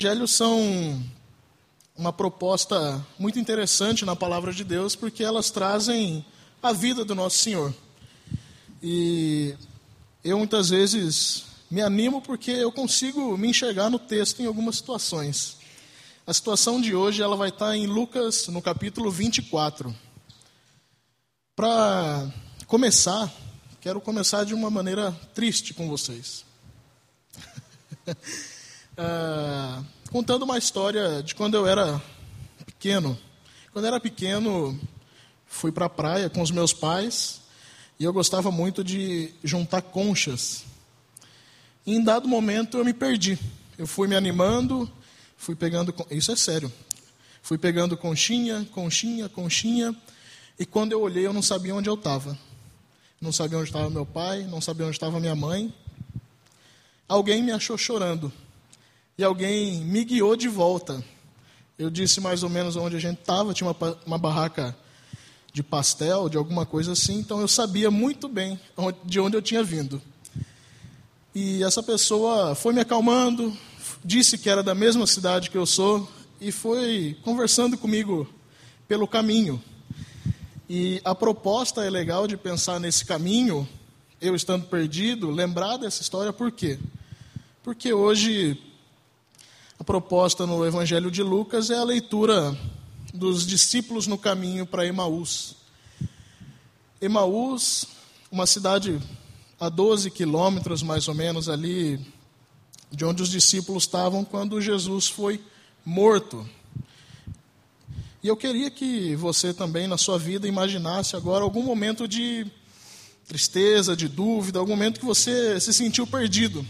Evangelhos são uma proposta muito interessante na palavra de Deus, porque elas trazem a vida do nosso Senhor. E eu muitas vezes me animo porque eu consigo me enxergar no texto em algumas situações. A situação de hoje ela vai estar em Lucas, no capítulo 24. Para começar, quero começar de uma maneira triste com vocês. uh, contando uma história de quando eu era pequeno. Quando eu era pequeno, fui para a praia com os meus pais e eu gostava muito de juntar conchas. E em dado momento eu me perdi. Eu fui me animando, fui pegando. Isso é sério. Fui pegando conchinha, conchinha, conchinha. E quando eu olhei, eu não sabia onde eu estava. Não sabia onde estava meu pai, não sabia onde estava minha mãe. Alguém me achou chorando e alguém me guiou de volta. Eu disse mais ou menos onde a gente estava, tinha uma, uma barraca de pastel, de alguma coisa assim, então eu sabia muito bem de onde eu tinha vindo. E essa pessoa foi me acalmando, disse que era da mesma cidade que eu sou e foi conversando comigo pelo caminho. E a proposta é legal de pensar nesse caminho, eu estando perdido, lembrar dessa história, por quê? Porque hoje a proposta no Evangelho de Lucas é a leitura dos discípulos no caminho para Emaús. Emaús, uma cidade a 12 quilômetros mais ou menos ali de onde os discípulos estavam quando Jesus foi morto. E eu queria que você também na sua vida imaginasse agora algum momento de tristeza, de dúvida, algum momento que você se sentiu perdido.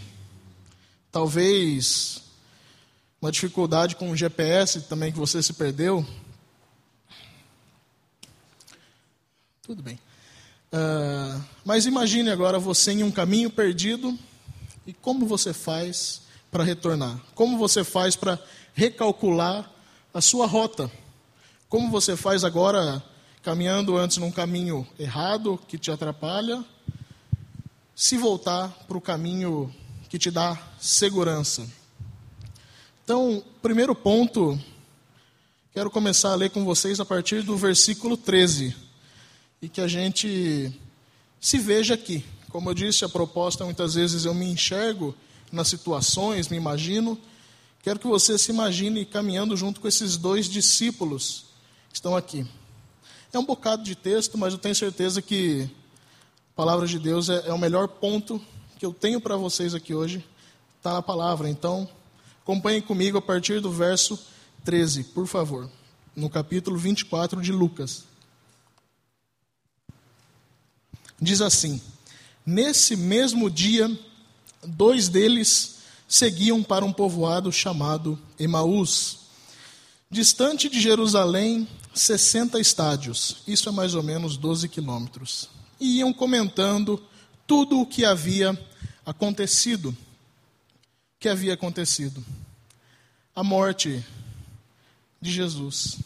Talvez uma dificuldade com o GPS também que você se perdeu. Tudo bem. Uh, mas imagine agora você em um caminho perdido e como você faz para retornar? Como você faz para recalcular a sua rota? Como você faz agora caminhando antes num caminho errado que te atrapalha, se voltar para o caminho que te dá segurança? Então, primeiro ponto, quero começar a ler com vocês a partir do versículo 13. E que a gente se veja aqui. Como eu disse, a proposta muitas vezes eu me enxergo nas situações, me imagino. Quero que você se imagine caminhando junto com esses dois discípulos que estão aqui. É um bocado de texto, mas eu tenho certeza que a palavra de Deus é, é o melhor ponto que eu tenho para vocês aqui hoje. Está na palavra. Então, Acompanhem comigo a partir do verso 13, por favor, no capítulo 24 de Lucas. Diz assim: Nesse mesmo dia, dois deles seguiam para um povoado chamado Emaús, distante de Jerusalém, 60 estádios, isso é mais ou menos 12 quilômetros, e iam comentando tudo o que havia acontecido que havia acontecido. A morte de Jesus,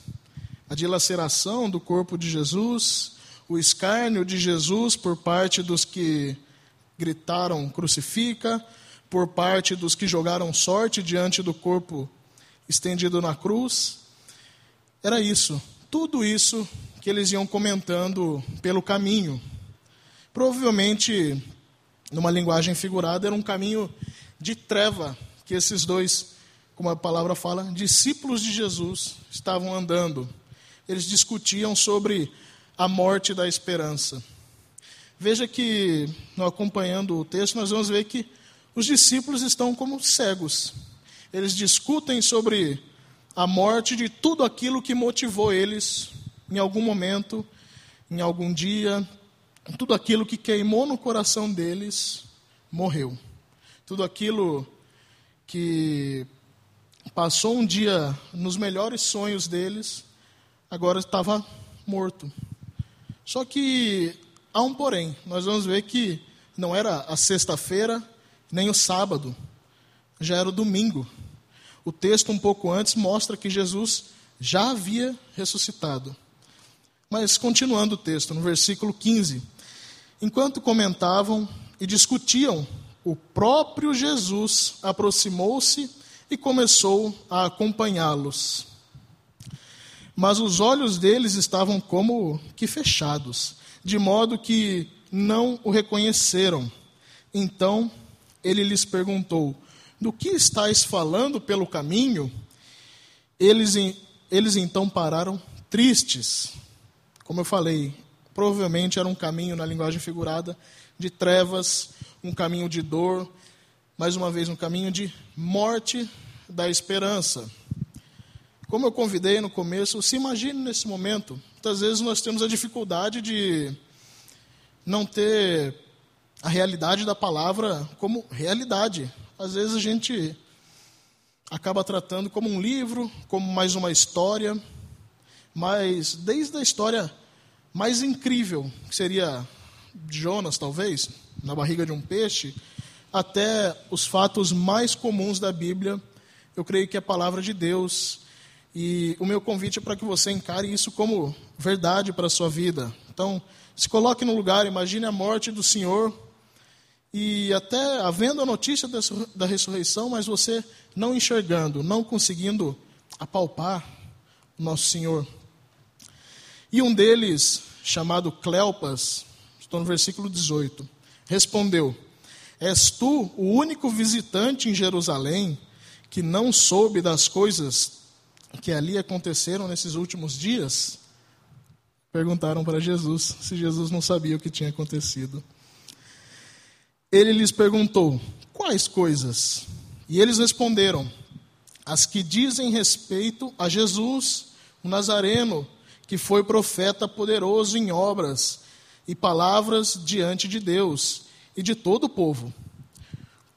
a dilaceração do corpo de Jesus, o escárnio de Jesus por parte dos que gritaram crucifica, por parte dos que jogaram sorte diante do corpo estendido na cruz. Era isso, tudo isso que eles iam comentando pelo caminho. Provavelmente, numa linguagem figurada, era um caminho de treva que esses dois, como a palavra fala, discípulos de Jesus estavam andando. Eles discutiam sobre a morte da esperança. Veja que, acompanhando o texto, nós vamos ver que os discípulos estão como cegos. Eles discutem sobre a morte de tudo aquilo que motivou eles em algum momento, em algum dia, tudo aquilo que queimou no coração deles morreu tudo aquilo que passou um dia nos melhores sonhos deles, agora estava morto. Só que há um porém, nós vamos ver que não era a sexta-feira, nem o sábado, já era o domingo. O texto, um pouco antes, mostra que Jesus já havia ressuscitado. Mas, continuando o texto, no versículo 15: Enquanto comentavam e discutiam o próprio Jesus aproximou-se e começou a acompanhá-los. Mas os olhos deles estavam como que fechados, de modo que não o reconheceram. Então ele lhes perguntou: Do que estáis falando pelo caminho? Eles, eles então pararam tristes. Como eu falei, provavelmente era um caminho, na linguagem figurada, de trevas, um caminho de dor, mais uma vez, um caminho de morte da esperança. Como eu convidei no começo, se imagine nesse momento. Muitas vezes nós temos a dificuldade de não ter a realidade da palavra como realidade. Às vezes a gente acaba tratando como um livro, como mais uma história, mas desde a história mais incrível, que seria Jonas, talvez, na barriga de um peixe, até os fatos mais comuns da Bíblia, eu creio que é a palavra de Deus. E o meu convite é para que você encare isso como verdade para a sua vida. Então, se coloque no lugar, imagine a morte do Senhor e até havendo a notícia da ressurreição, mas você não enxergando, não conseguindo apalpar o nosso Senhor. E um deles, chamado Cleopas, estou no versículo 18, respondeu: És tu o único visitante em Jerusalém que não soube das coisas que ali aconteceram nesses últimos dias? Perguntaram para Jesus se Jesus não sabia o que tinha acontecido. Ele lhes perguntou: Quais coisas? E eles responderam: As que dizem respeito a Jesus, o Nazareno, que foi profeta poderoso em obras e palavras diante de Deus e de todo o povo.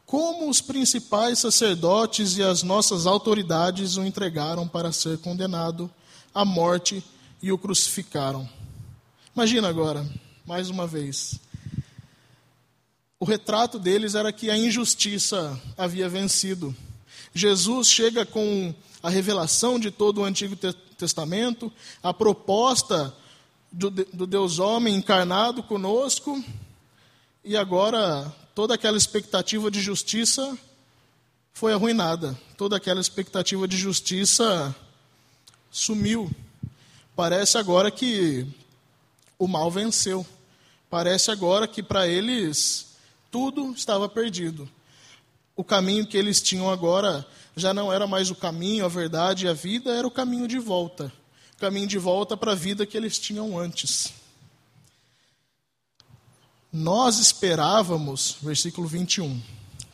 Como os principais sacerdotes e as nossas autoridades o entregaram para ser condenado à morte e o crucificaram. Imagina agora, mais uma vez. O retrato deles era que a injustiça havia vencido. Jesus chega com a revelação de todo o Antigo Testamento, a proposta do, do Deus homem encarnado conosco, e agora toda aquela expectativa de justiça foi arruinada. Toda aquela expectativa de justiça sumiu. Parece agora que o mal venceu. Parece agora que para eles tudo estava perdido. O caminho que eles tinham agora já não era mais o caminho, a verdade e a vida, era o caminho de volta. Caminho de volta para a vida que eles tinham antes. Nós esperávamos, versículo 21,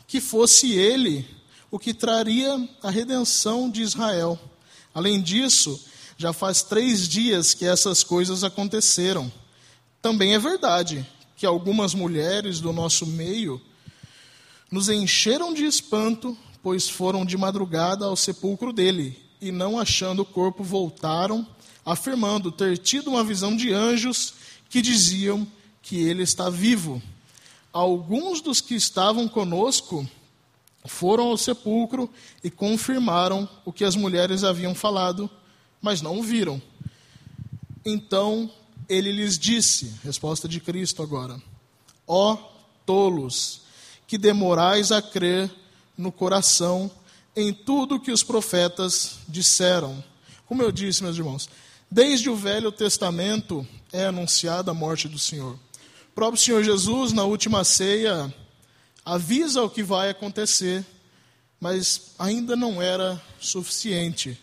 que fosse ele o que traria a redenção de Israel. Além disso, já faz três dias que essas coisas aconteceram. Também é verdade que algumas mulheres do nosso meio nos encheram de espanto, pois foram de madrugada ao sepulcro dele e, não achando o corpo, voltaram, afirmando ter tido uma visão de anjos que diziam que ele está vivo. Alguns dos que estavam conosco foram ao sepulcro e confirmaram o que as mulheres haviam falado, mas não o viram. Então ele lhes disse, resposta de Cristo agora: Ó tolos, que demorais a crer no coração em tudo que os profetas disseram. Como eu disse, meus irmãos, desde o Velho Testamento é anunciada a morte do Senhor. O próprio Senhor Jesus, na última ceia, avisa o que vai acontecer, mas ainda não era suficiente.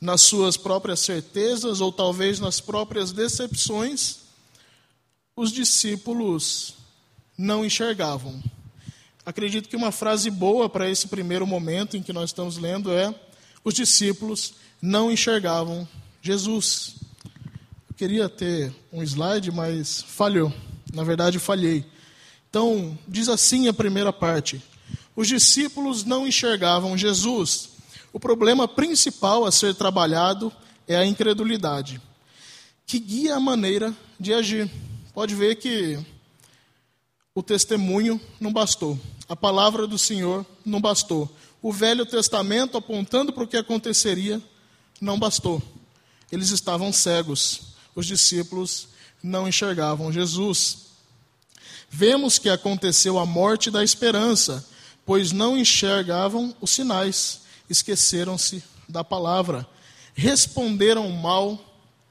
Nas suas próprias certezas, ou talvez nas próprias decepções, os discípulos não enxergavam. Acredito que uma frase boa para esse primeiro momento em que nós estamos lendo é: os discípulos não enxergavam Jesus. Eu queria ter um slide, mas falhou. Na verdade, falhei. Então, diz assim a primeira parte: os discípulos não enxergavam Jesus. O problema principal a ser trabalhado é a incredulidade, que guia a maneira de agir. Pode ver que o testemunho não bastou, a palavra do Senhor não bastou, o Velho Testamento apontando para o que aconteceria não bastou. Eles estavam cegos, os discípulos não enxergavam Jesus. Vemos que aconteceu a morte da esperança, pois não enxergavam os sinais. esqueceram-se da palavra, responderam mal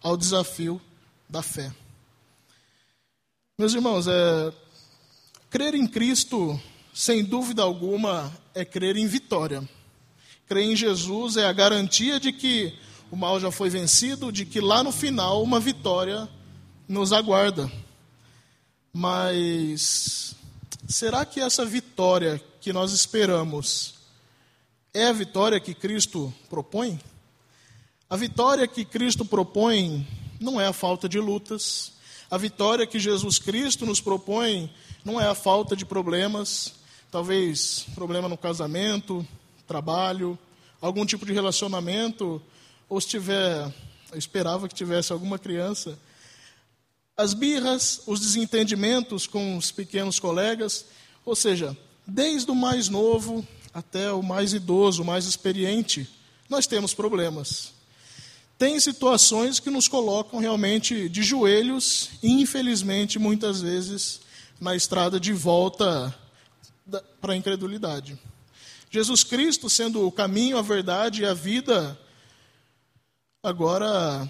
ao desafio da fé. Meus irmãos, é, crer em Cristo, sem dúvida alguma, é crer em vitória. Crer em Jesus é a garantia de que o mal já foi vencido, de que lá no final uma vitória nos aguarda. Mas será que essa vitória que nós esperamos é a vitória que Cristo propõe? A vitória que Cristo propõe não é a falta de lutas. A vitória que Jesus Cristo nos propõe não é a falta de problemas, talvez problema no casamento, trabalho, algum tipo de relacionamento, ou se tiver, eu esperava que tivesse alguma criança, as birras, os desentendimentos com os pequenos colegas, ou seja, desde o mais novo até o mais idoso, o mais experiente, nós temos problemas. Tem situações que nos colocam realmente de joelhos e, infelizmente, muitas vezes, na estrada de volta para a incredulidade. Jesus Cristo, sendo o caminho, a verdade e a vida, agora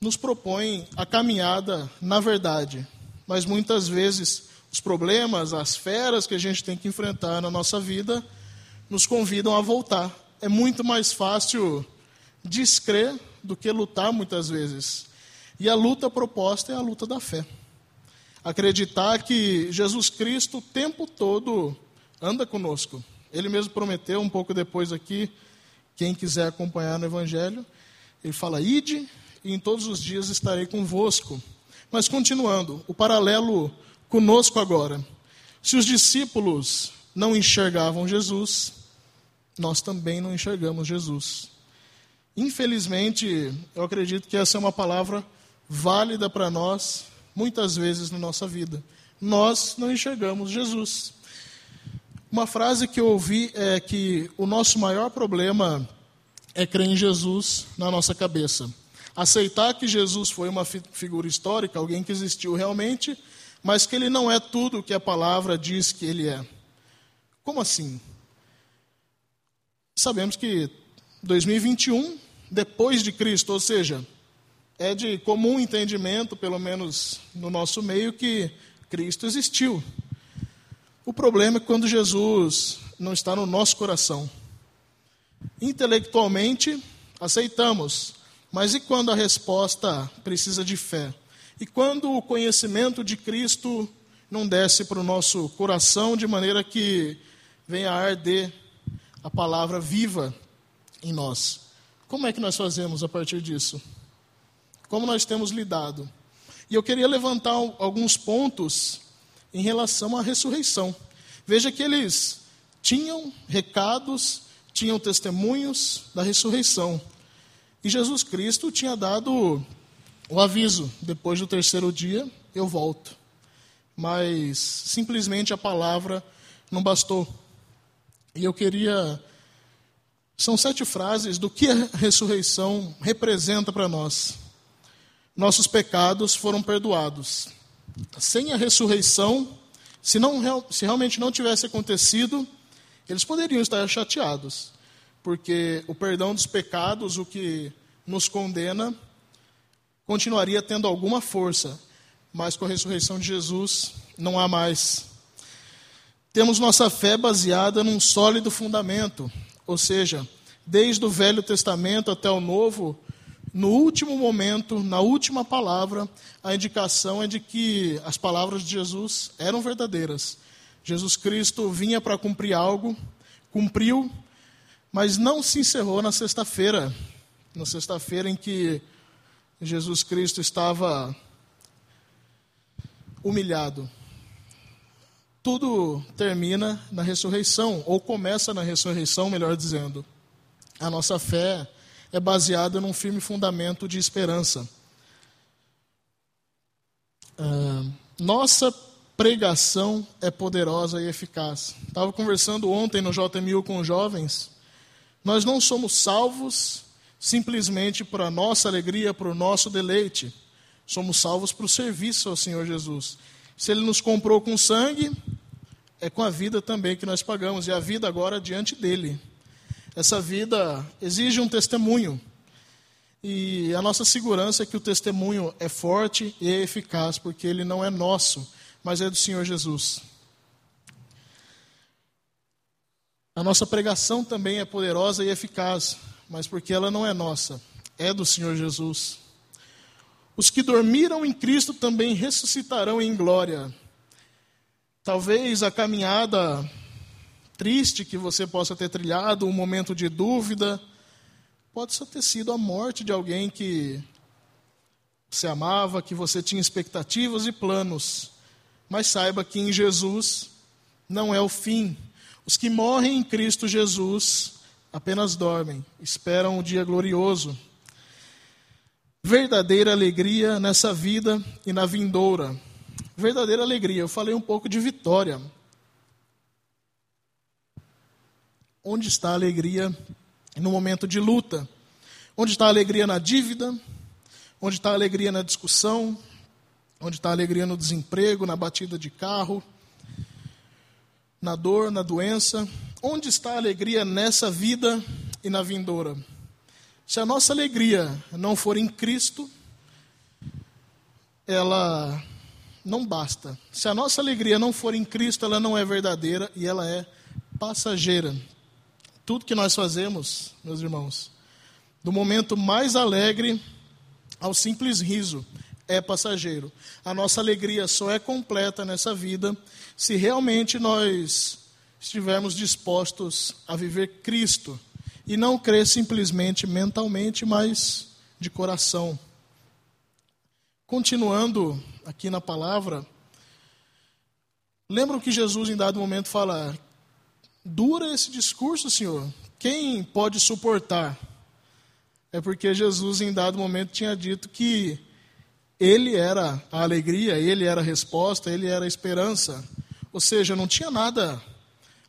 nos propõe a caminhada na verdade. Mas muitas vezes os problemas, as feras que a gente tem que enfrentar na nossa vida, nos convidam a voltar. É muito mais fácil descrer do que lutar muitas vezes. E a luta proposta é a luta da fé. Acreditar que Jesus Cristo o tempo todo anda conosco. Ele mesmo prometeu um pouco depois aqui, quem quiser acompanhar no Evangelho, ele fala: Ide e em todos os dias estarei convosco. Mas continuando, o paralelo conosco agora. Se os discípulos não enxergavam Jesus, nós também não enxergamos Jesus. Infelizmente, eu acredito que essa é uma palavra válida para nós, muitas vezes na nossa vida. Nós não enxergamos Jesus. Uma frase que eu ouvi é que o nosso maior problema é crer em Jesus na nossa cabeça. Aceitar que Jesus foi uma figura histórica, alguém que existiu realmente, mas que ele não é tudo o que a palavra diz que ele é. Como assim? Sabemos que 2021, depois de Cristo, ou seja, é de comum entendimento, pelo menos no nosso meio, que Cristo existiu. O problema é quando Jesus não está no nosso coração. Intelectualmente, aceitamos, mas e quando a resposta precisa de fé? E quando o conhecimento de Cristo não desce para o nosso coração de maneira que venha a arder a palavra viva em nós? Como é que nós fazemos a partir disso? Como nós temos lidado? E eu queria levantar alguns pontos em relação à ressurreição. Veja que eles tinham recados, tinham testemunhos da ressurreição. E Jesus Cristo tinha dado o aviso: depois do terceiro dia eu volto. Mas simplesmente a palavra não bastou. E eu queria. São sete frases do que a ressurreição representa para nós. Nossos pecados foram perdoados. Sem a ressurreição, se, não, se realmente não tivesse acontecido, eles poderiam estar chateados, porque o perdão dos pecados, o que nos condena, continuaria tendo alguma força, mas com a ressurreição de Jesus não há mais. Temos nossa fé baseada num sólido fundamento, ou seja, desde o Velho Testamento até o Novo, no último momento, na última palavra, a indicação é de que as palavras de Jesus eram verdadeiras. Jesus Cristo vinha para cumprir algo, cumpriu, mas não se encerrou na sexta-feira. Na sexta-feira em que Jesus Cristo estava humilhado. Tudo termina na ressurreição, ou começa na ressurreição, melhor dizendo. A nossa fé é baseada num firme fundamento de esperança. Uh, nossa pregação é poderosa e eficaz. Estava conversando ontem no JMU com jovens. Nós não somos salvos simplesmente para a nossa alegria, para o nosso deleite. Somos salvos para o serviço ao Senhor Jesus. Se Ele nos comprou com sangue, é com a vida também que nós pagamos, e a vida agora diante dele. Essa vida exige um testemunho. E a nossa segurança é que o testemunho é forte e é eficaz, porque ele não é nosso, mas é do Senhor Jesus. A nossa pregação também é poderosa e eficaz, mas porque ela não é nossa, é do Senhor Jesus. Os que dormiram em Cristo também ressuscitarão em glória. Talvez a caminhada triste que você possa ter trilhado, um momento de dúvida, pode só ter sido a morte de alguém que você amava, que você tinha expectativas e planos. Mas saiba que em Jesus não é o fim. Os que morrem em Cristo Jesus apenas dormem, esperam o dia glorioso. Verdadeira alegria nessa vida e na vindoura. Verdadeira alegria. Eu falei um pouco de vitória. Onde está a alegria no momento de luta? Onde está a alegria na dívida? Onde está a alegria na discussão? Onde está a alegria no desemprego, na batida de carro? Na dor, na doença? Onde está a alegria nessa vida e na vindoura? Se a nossa alegria não for em Cristo, ela não basta. Se a nossa alegria não for em Cristo, ela não é verdadeira e ela é passageira. Tudo que nós fazemos, meus irmãos, do momento mais alegre ao simples riso, é passageiro. A nossa alegria só é completa nessa vida se realmente nós estivermos dispostos a viver Cristo e não crer simplesmente mentalmente, mas de coração. Continuando aqui na palavra, lembram que Jesus em dado momento fala: Dura esse discurso, Senhor. Quem pode suportar? É porque Jesus, em dado momento, tinha dito que ele era a alegria, ele era a resposta, ele era a esperança. Ou seja, não tinha nada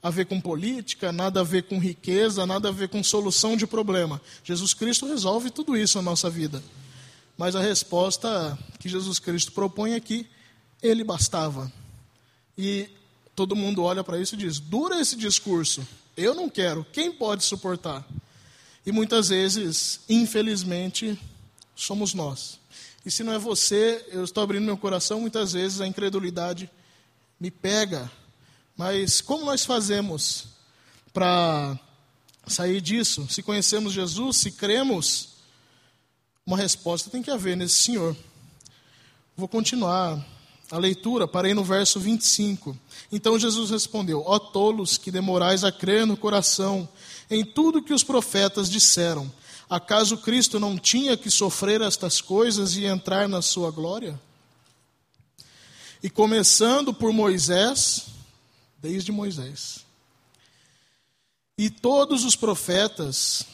a ver com política, nada a ver com riqueza, nada a ver com solução de problema. Jesus Cristo resolve tudo isso na nossa vida. Mas a resposta que Jesus Cristo propõe aqui, ele bastava. E todo mundo olha para isso e diz: dura esse discurso, eu não quero, quem pode suportar? E muitas vezes, infelizmente, somos nós. E se não é você, eu estou abrindo meu coração, muitas vezes a incredulidade me pega. Mas como nós fazemos para sair disso? Se conhecemos Jesus, se cremos, uma resposta tem que haver nesse Senhor. Vou continuar a leitura, parei no verso 25. Então Jesus respondeu: Ó tolos que demorais a crer no coração em tudo que os profetas disseram, acaso Cristo não tinha que sofrer estas coisas e entrar na sua glória? E começando por Moisés, desde Moisés, e todos os profetas,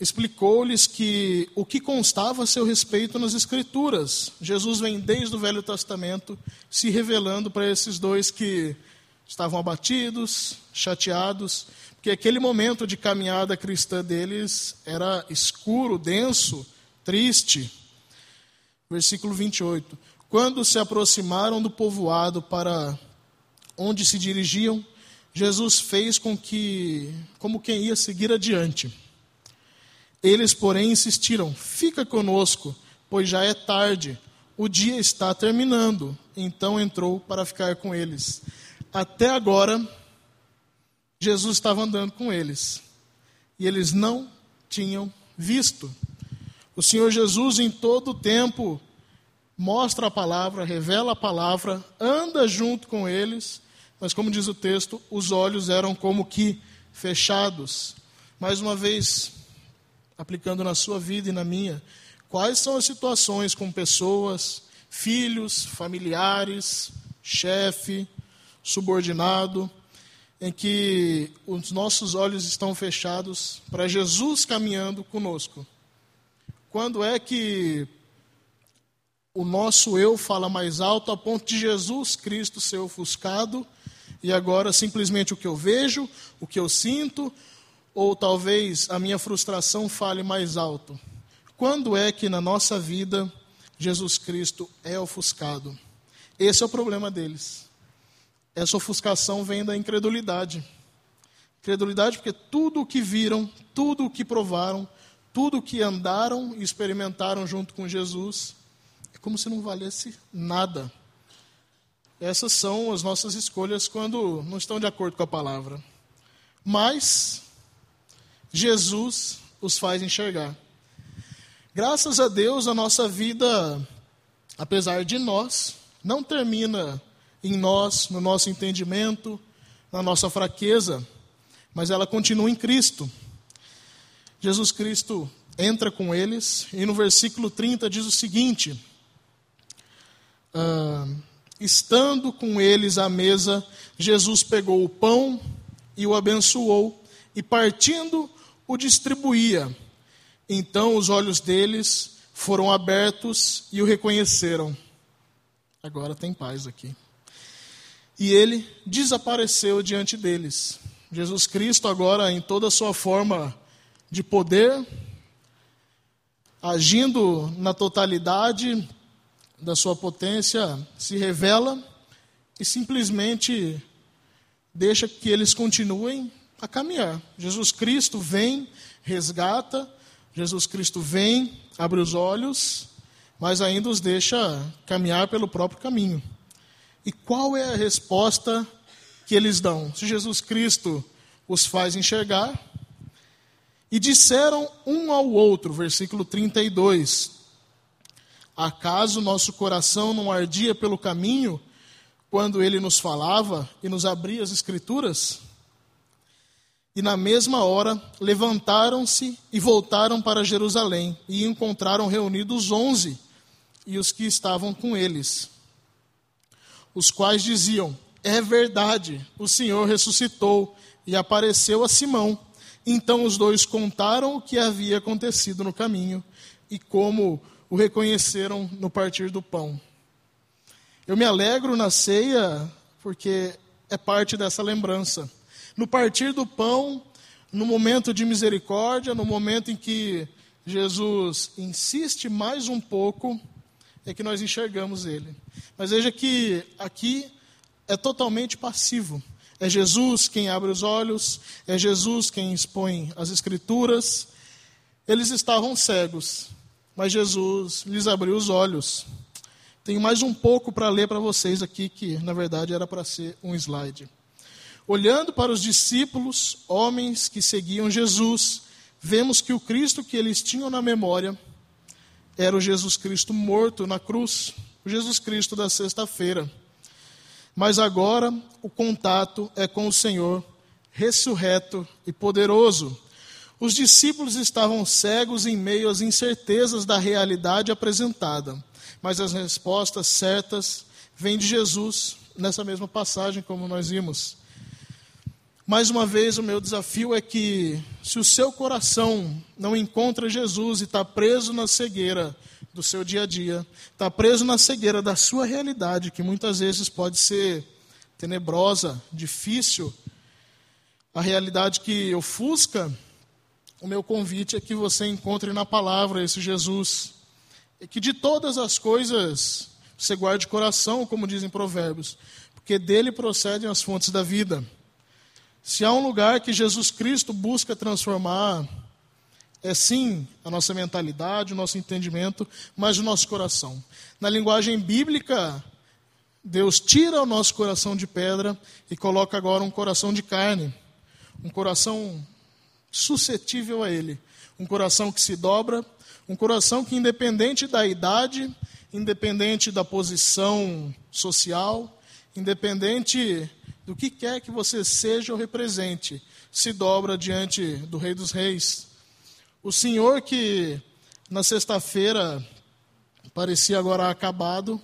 explicou-lhes que o que constava a seu respeito nas Escrituras. Jesus vem desde o Velho Testamento se revelando para esses dois que estavam abatidos, chateados, porque aquele momento de caminhada cristã deles era escuro, denso, triste. Versículo 28. Quando se aproximaram do povoado para onde se dirigiam, Jesus fez com que, como quem ia seguir adiante. Eles, porém, insistiram: Fica conosco, pois já é tarde, o dia está terminando. Então entrou para ficar com eles. Até agora, Jesus estava andando com eles e eles não tinham visto. O Senhor Jesus, em todo o tempo, mostra a palavra, revela a palavra, anda junto com eles, mas, como diz o texto, os olhos eram como que fechados. Mais uma vez, aplicando na sua vida e na minha, quais são as situações com pessoas, filhos, familiares, chefe, subordinado, em que os nossos olhos estão fechados para Jesus caminhando conosco. Quando é que o nosso eu fala mais alto a ponto de Jesus Cristo ser ofuscado e agora simplesmente o que eu vejo, o que eu sinto, ou talvez a minha frustração fale mais alto. Quando é que na nossa vida Jesus Cristo é ofuscado? Esse é o problema deles. Essa ofuscação vem da incredulidade. Credulidade porque tudo o que viram, tudo o que provaram, tudo o que andaram e experimentaram junto com Jesus, é como se não valesse nada. Essas são as nossas escolhas quando não estão de acordo com a palavra. Mas Jesus os faz enxergar. Graças a Deus, a nossa vida, apesar de nós, não termina em nós, no nosso entendimento, na nossa fraqueza, mas ela continua em Cristo. Jesus Cristo entra com eles e no versículo 30 diz o seguinte: ah, Estando com eles à mesa, Jesus pegou o pão e o abençoou, e partindo, o distribuía. Então os olhos deles foram abertos e o reconheceram. Agora tem paz aqui. E ele desapareceu diante deles. Jesus Cristo, agora em toda a sua forma de poder, agindo na totalidade da sua potência, se revela e simplesmente deixa que eles continuem a caminhar. Jesus Cristo vem, resgata, Jesus Cristo vem, abre os olhos, mas ainda os deixa caminhar pelo próprio caminho. E qual é a resposta que eles dão? Se Jesus Cristo os faz enxergar, e disseram um ao outro, versículo 32, Acaso nosso coração não ardia pelo caminho quando ele nos falava e nos abria as Escrituras? E na mesma hora levantaram-se e voltaram para Jerusalém e encontraram reunidos onze e os que estavam com eles, os quais diziam: É verdade, o Senhor ressuscitou e apareceu a Simão. Então os dois contaram o que havia acontecido no caminho e como o reconheceram no partir do pão. Eu me alegro na ceia porque é parte dessa lembrança. No partir do pão, no momento de misericórdia, no momento em que Jesus insiste mais um pouco, é que nós enxergamos ele. Mas veja que aqui é totalmente passivo. É Jesus quem abre os olhos, é Jesus quem expõe as Escrituras. Eles estavam cegos, mas Jesus lhes abriu os olhos. Tenho mais um pouco para ler para vocês aqui, que na verdade era para ser um slide. Olhando para os discípulos, homens que seguiam Jesus, vemos que o Cristo que eles tinham na memória era o Jesus Cristo morto na cruz, o Jesus Cristo da sexta-feira. Mas agora o contato é com o Senhor, ressurreto e poderoso, os discípulos estavam cegos em meio às incertezas da realidade apresentada, mas as respostas certas vêm de Jesus nessa mesma passagem, como nós vimos. Mais uma vez, o meu desafio é que, se o seu coração não encontra Jesus e está preso na cegueira do seu dia a dia, está preso na cegueira da sua realidade, que muitas vezes pode ser tenebrosa, difícil, a realidade que ofusca o meu convite é que você encontre na palavra esse Jesus. E que de todas as coisas você guarde coração, como dizem provérbios, porque dele procedem as fontes da vida. Se há um lugar que Jesus Cristo busca transformar, é sim a nossa mentalidade, o nosso entendimento, mas o nosso coração. Na linguagem bíblica, Deus tira o nosso coração de pedra e coloca agora um coração de carne, um coração suscetível a Ele. Um coração que se dobra, um coração que, independente da idade, independente da posição social, independente do que quer que você seja ou represente, se dobra diante do Rei dos Reis. O Senhor que na sexta-feira parecia agora acabado,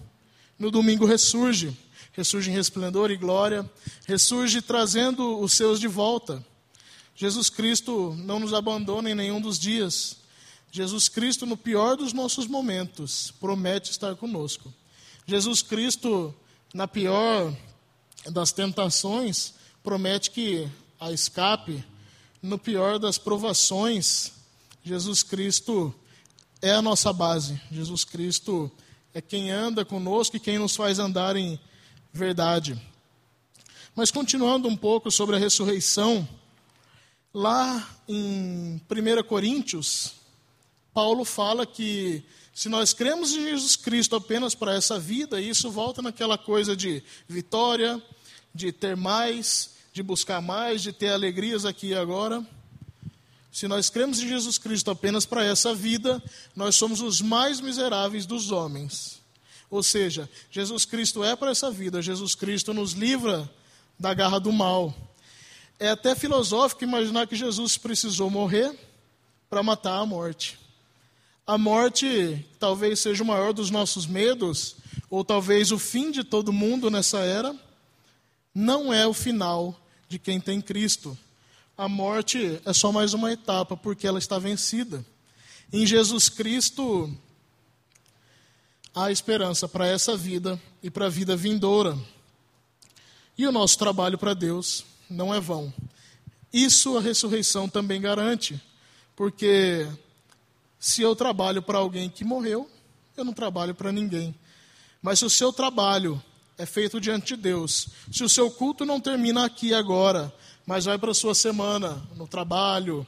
no domingo ressurge, ressurge em resplendor e glória, ressurge trazendo os seus de volta. Jesus Cristo não nos abandona em nenhum dos dias. Jesus Cristo, no pior dos nossos momentos, promete estar conosco. Jesus Cristo, na pior das tentações, promete que a escape. No pior das provações, Jesus Cristo é a nossa base. Jesus Cristo é quem anda conosco e quem nos faz andar em verdade. Mas continuando um pouco sobre a ressurreição, Lá em 1 Coríntios, Paulo fala que se nós cremos em Jesus Cristo apenas para essa vida, isso volta naquela coisa de vitória, de ter mais, de buscar mais, de ter alegrias aqui e agora. Se nós cremos em Jesus Cristo apenas para essa vida, nós somos os mais miseráveis dos homens. Ou seja, Jesus Cristo é para essa vida, Jesus Cristo nos livra da garra do mal. É até filosófico imaginar que Jesus precisou morrer para matar a morte. A morte talvez seja o maior dos nossos medos, ou talvez o fim de todo mundo nessa era, não é o final de quem tem Cristo. A morte é só mais uma etapa, porque ela está vencida. Em Jesus Cristo há esperança para essa vida e para a vida vindoura. E o nosso trabalho para Deus não é vão. Isso a ressurreição também garante, porque se eu trabalho para alguém que morreu, eu não trabalho para ninguém. Mas se o seu trabalho é feito diante de Deus, se o seu culto não termina aqui agora, mas vai para a sua semana, no trabalho,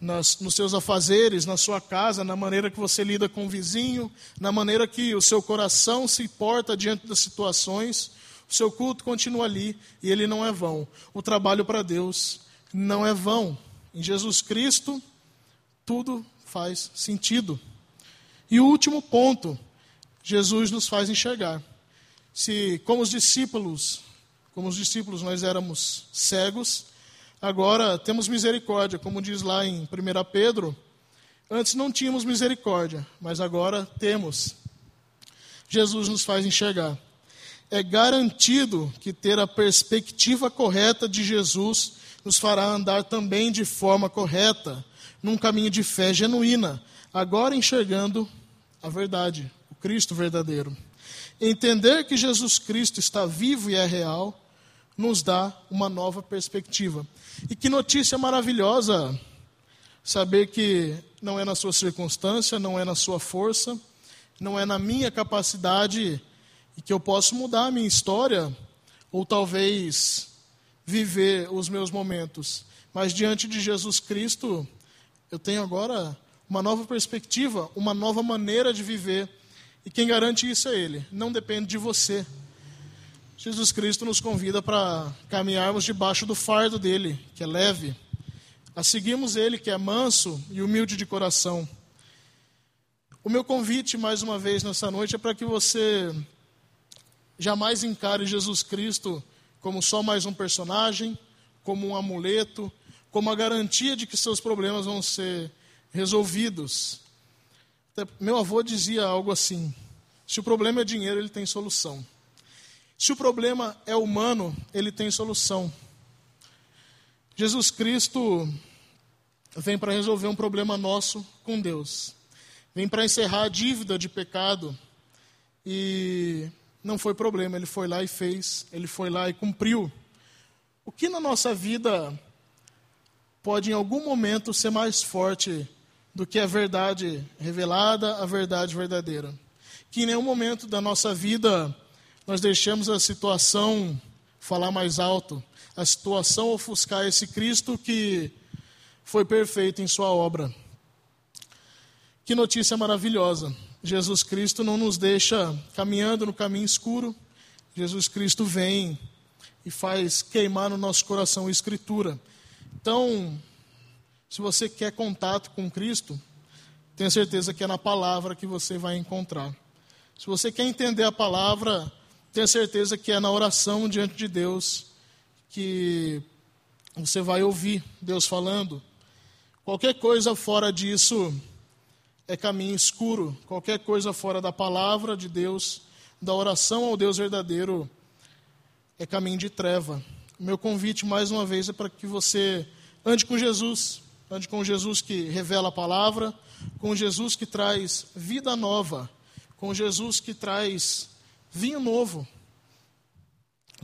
nas, nos seus afazeres, na sua casa, na maneira que você lida com o vizinho, na maneira que o seu coração se porta diante das situações, o seu culto continua ali e ele não é vão. O trabalho para Deus não é vão. Em Jesus Cristo, tudo faz sentido. E o último ponto, Jesus nos faz enxergar. Se, como os discípulos, como os discípulos nós éramos cegos, agora temos misericórdia, como diz lá em 1 Pedro. Antes não tínhamos misericórdia, mas agora temos. Jesus nos faz enxergar. É garantido que ter a perspectiva correta de Jesus nos fará andar também de forma correta num caminho de fé genuína, agora enxergando a verdade, o Cristo verdadeiro. Entender que Jesus Cristo está vivo e é real nos dá uma nova perspectiva. E que notícia maravilhosa saber que não é na sua circunstância, não é na sua força, não é na minha capacidade e que eu posso mudar a minha história ou talvez viver os meus momentos. Mas diante de Jesus Cristo, eu tenho agora uma nova perspectiva, uma nova maneira de viver. E quem garante isso é Ele, não depende de você. Jesus Cristo nos convida para caminharmos debaixo do fardo dele, que é leve, a seguirmos ele, que é manso e humilde de coração. O meu convite, mais uma vez nessa noite, é para que você jamais encare Jesus Cristo como só mais um personagem, como um amuleto, como a garantia de que seus problemas vão ser resolvidos. Meu avô dizia algo assim: se o problema é dinheiro, ele tem solução. Se o problema é humano, ele tem solução. Jesus Cristo vem para resolver um problema nosso com Deus. Vem para encerrar a dívida de pecado. E não foi problema, ele foi lá e fez, ele foi lá e cumpriu. O que na nossa vida pode em algum momento ser mais forte do que a verdade revelada, a verdade verdadeira. Que em nenhum momento da nossa vida nós deixemos a situação falar mais alto, a situação ofuscar esse Cristo que foi perfeito em sua obra. Que notícia maravilhosa! Jesus Cristo não nos deixa caminhando no caminho escuro. Jesus Cristo vem e faz queimar no nosso coração a Escritura. Então, se você quer contato com Cristo, tenha certeza que é na palavra que você vai encontrar. Se você quer entender a palavra, tenha certeza que é na oração diante de Deus que você vai ouvir Deus falando. Qualquer coisa fora disso é caminho escuro. Qualquer coisa fora da palavra de Deus, da oração ao Deus verdadeiro, é caminho de treva. Meu convite, mais uma vez, é para que você ande com Jesus, ande com Jesus que revela a palavra, com Jesus que traz vida nova, com Jesus que traz vinho novo,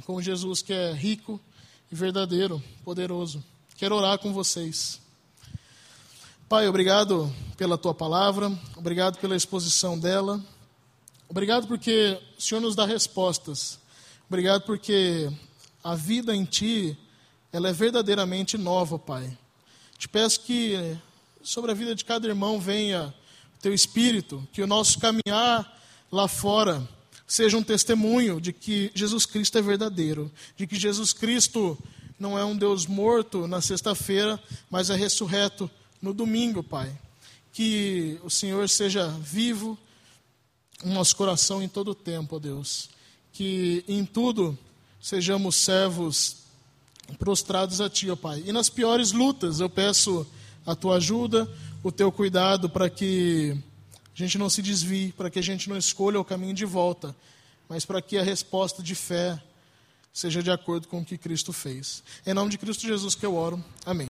com Jesus que é rico e verdadeiro, poderoso. Quero orar com vocês. Pai, obrigado pela tua palavra, obrigado pela exposição dela, obrigado porque o Senhor nos dá respostas, obrigado porque a vida em Ti ela é verdadeiramente nova, Pai. Te peço que sobre a vida de cada irmão venha o teu espírito, que o nosso caminhar lá fora seja um testemunho de que Jesus Cristo é verdadeiro, de que Jesus Cristo não é um Deus morto na sexta-feira, mas é ressurreto no domingo, Pai. Que o Senhor seja vivo no nosso coração em todo o tempo, ó Deus. Que em tudo sejamos servos prostrados a Ti, ó Pai. E nas piores lutas, eu peço a Tua ajuda, o Teu cuidado para que a gente não se desvie, para que a gente não escolha o caminho de volta, mas para que a resposta de fé seja de acordo com o que Cristo fez. Em nome de Cristo Jesus que eu oro. Amém.